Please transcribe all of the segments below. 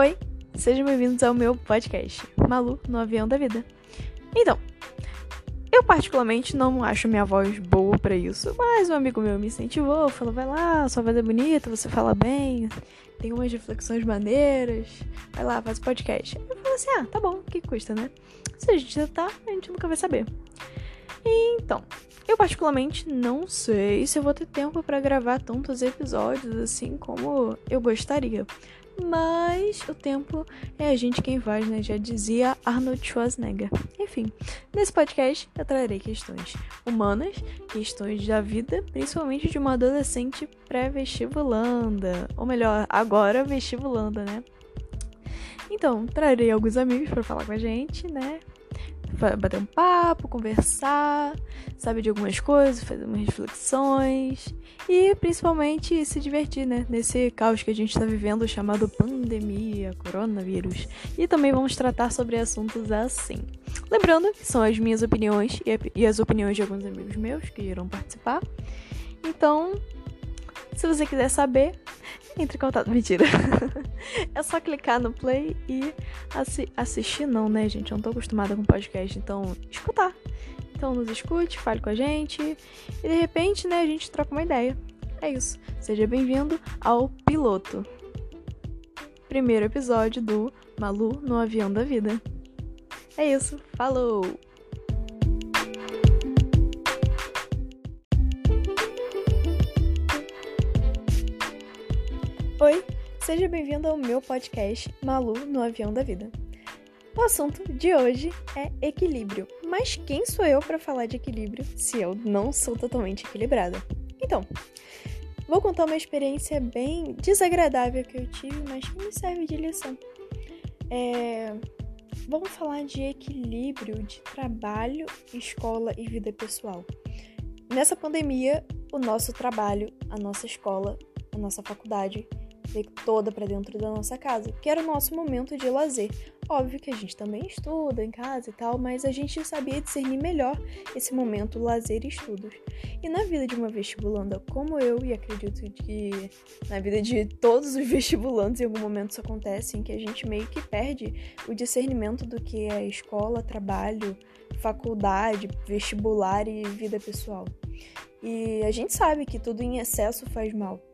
Oi, sejam bem-vindos ao meu podcast, Malu no Avião da Vida. Então, eu particularmente não acho minha voz boa para isso, mas um amigo meu me incentivou, falou: vai lá, sua voz é bonita, você fala bem, tem umas reflexões maneiras, vai lá, faz o podcast. Eu falei assim: ah, tá bom, o que custa, né? Se a gente tentar, a gente nunca vai saber. Então, eu particularmente não sei se eu vou ter tempo para gravar tantos episódios assim como eu gostaria. Mas o tempo é a gente quem faz, né? Já dizia Arnold Schwarzenegger. Enfim, nesse podcast eu trarei questões humanas, questões da vida, principalmente de uma adolescente pré-vestibulanda. Ou melhor, agora vestibulanda, né? Então, trarei alguns amigos para falar com a gente, né? Bater um papo, conversar, saber de algumas coisas, fazer umas reflexões e principalmente se divertir, né? Nesse caos que a gente está vivendo chamado pandemia, coronavírus. E também vamos tratar sobre assuntos assim. Lembrando que são as minhas opiniões e as opiniões de alguns amigos meus que irão participar. Então, se você quiser saber, entre em contato. Mentira. é só clicar no play e assi assistir, não, né, gente? Eu não tô acostumada com podcast, então escutar. Então nos escute, fale com a gente e de repente, né, a gente troca uma ideia. É isso. Seja bem-vindo ao piloto. Primeiro episódio do Malu no avião da vida. É isso. Falou! Oi, seja bem-vindo ao meu podcast Malu no Avião da Vida. O assunto de hoje é equilíbrio, mas quem sou eu para falar de equilíbrio se eu não sou totalmente equilibrada? Então, vou contar uma experiência bem desagradável que eu tive, mas que me serve de lição. É... Vamos falar de equilíbrio de trabalho, escola e vida pessoal. Nessa pandemia, o nosso trabalho, a nossa escola, a nossa faculdade toda para dentro da nossa casa, que era o nosso momento de lazer. Óbvio que a gente também estuda em casa e tal, mas a gente sabia discernir melhor esse momento lazer e estudos. E na vida de uma vestibulanda como eu, e acredito que na vida de todos os vestibulantes em algum momento isso acontece, em que a gente meio que perde o discernimento do que é escola, trabalho, faculdade, vestibular e vida pessoal. E a gente sabe que tudo em excesso faz mal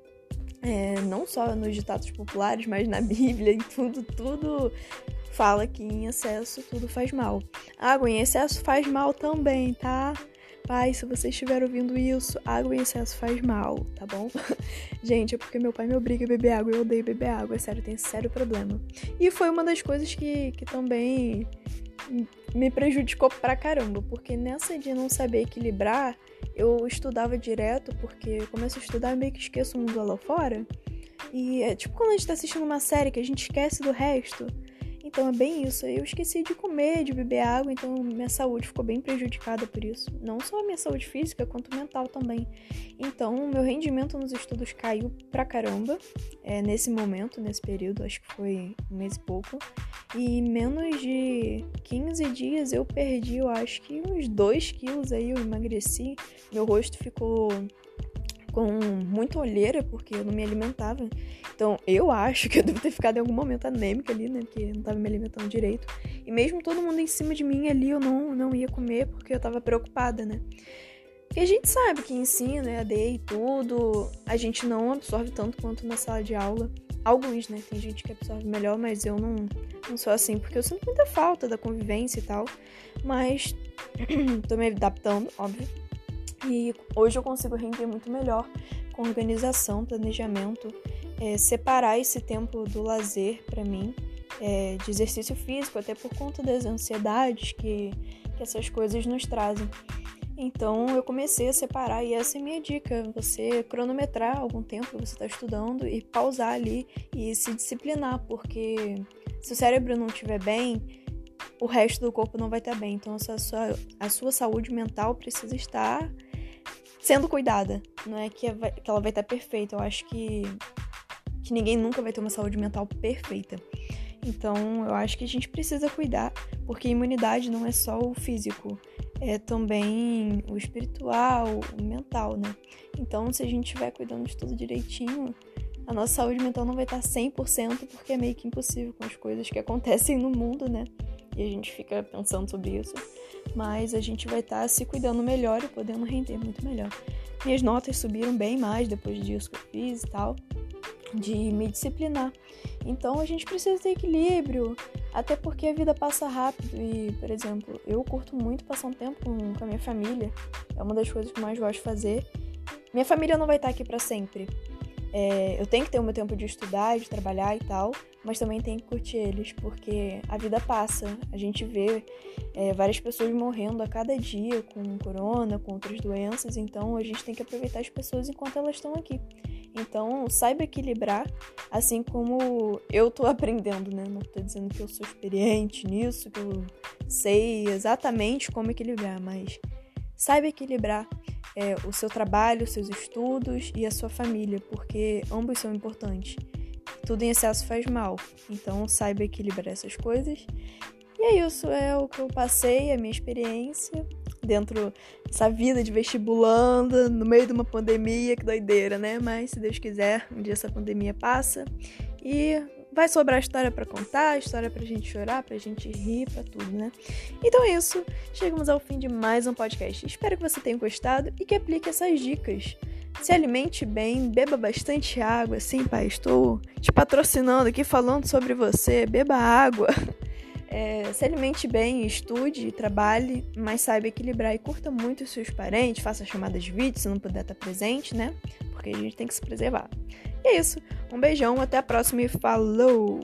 é, não só nos ditados populares, mas na Bíblia, em tudo, tudo fala que em excesso tudo faz mal. Água em excesso faz mal também, tá? Pai, se você estiver ouvindo isso, água em excesso faz mal, tá bom? Gente, é porque meu pai me obriga a beber água eu odeio beber água, é sério, tem sério problema. E foi uma das coisas que, que também me prejudicou pra caramba, porque nessa de não saber equilibrar, eu estudava direto, porque eu começo a estudar e meio que esqueço o mundo lá fora. E é tipo quando a gente tá assistindo uma série que a gente esquece do resto. Então é bem isso. Eu esqueci de comer, de beber água, então minha saúde ficou bem prejudicada por isso. Não só a minha saúde física, quanto mental também. Então, meu rendimento nos estudos caiu pra caramba é, nesse momento, nesse período, acho que foi um mês e pouco. E menos de 15 dias eu perdi, eu acho que uns 2 quilos aí, eu emagreci. Meu rosto ficou com muita olheira, porque eu não me alimentava. Então, eu acho que eu devo ter ficado em algum momento anêmica ali, né? Porque eu não tava me alimentando direito. E mesmo todo mundo em cima de mim ali, eu não, não ia comer porque eu tava preocupada, né? E a gente sabe que ensino, EAD e tudo, a gente não absorve tanto quanto na sala de aula. Alguns, né? Tem gente que absorve melhor, mas eu não, não sou assim, porque eu sinto muita falta da convivência e tal. Mas tô me adaptando, óbvio. E hoje eu consigo render muito melhor com organização, planejamento, é, separar esse tempo do lazer para mim, é, de exercício físico, até por conta das ansiedades que, que essas coisas nos trazem. Então eu comecei a separar e essa é a minha dica: você cronometrar algum tempo que você está estudando e pausar ali e se disciplinar, porque se o cérebro não estiver bem, o resto do corpo não vai estar bem. Então a sua, a sua saúde mental precisa estar sendo cuidada. Não é que, que ela vai estar perfeita. Eu acho que, que ninguém nunca vai ter uma saúde mental perfeita. Então, eu acho que a gente precisa cuidar, porque imunidade não é só o físico, é também o espiritual, o mental, né? Então, se a gente estiver cuidando de tudo direitinho, a nossa saúde mental não vai estar 100% porque é meio que impossível com as coisas que acontecem no mundo, né? E a gente fica pensando sobre isso. Mas a gente vai estar se cuidando melhor e podendo render muito melhor. Minhas notas subiram bem mais depois disso que eu fiz e tal, de me disciplinar. Então a gente precisa ter equilíbrio, até porque a vida passa rápido e, por exemplo, eu curto muito passar um tempo com, a minha família. É uma das coisas que eu mais gosto de fazer. Minha família não vai estar aqui para sempre. É, eu tenho que ter o meu tempo de estudar, de trabalhar e tal, mas também tenho que curtir eles, porque a vida passa. A gente vê é, várias pessoas morrendo a cada dia com corona, com outras doenças, então a gente tem que aproveitar as pessoas enquanto elas estão aqui. Então, saiba equilibrar, assim como eu tô aprendendo, né? Não tô dizendo que eu sou experiente nisso, que eu sei exatamente como equilibrar, mas saiba equilibrar é, o seu trabalho, os seus estudos e a sua família, porque ambos são importantes. Tudo em excesso faz mal, então saiba equilibrar essas coisas. E é isso, é o que eu passei, a minha experiência dentro dessa vida de vestibulanda, no meio de uma pandemia, que doideira, né? Mas se Deus quiser, um dia essa pandemia passa e vai sobrar história para contar, história pra gente chorar, pra gente rir, pra tudo, né? Então é isso. Chegamos ao fim de mais um podcast. Espero que você tenha gostado e que aplique essas dicas. Se alimente bem, beba bastante água. Sim, pai, estou te patrocinando aqui falando sobre você. Beba água. É, se alimente bem, estude, trabalhe, mas saiba equilibrar e curta muito os seus parentes, faça chamadas de vídeo se não puder estar presente, né? Porque a gente tem que se preservar. É isso. Um beijão, até a próxima e falou!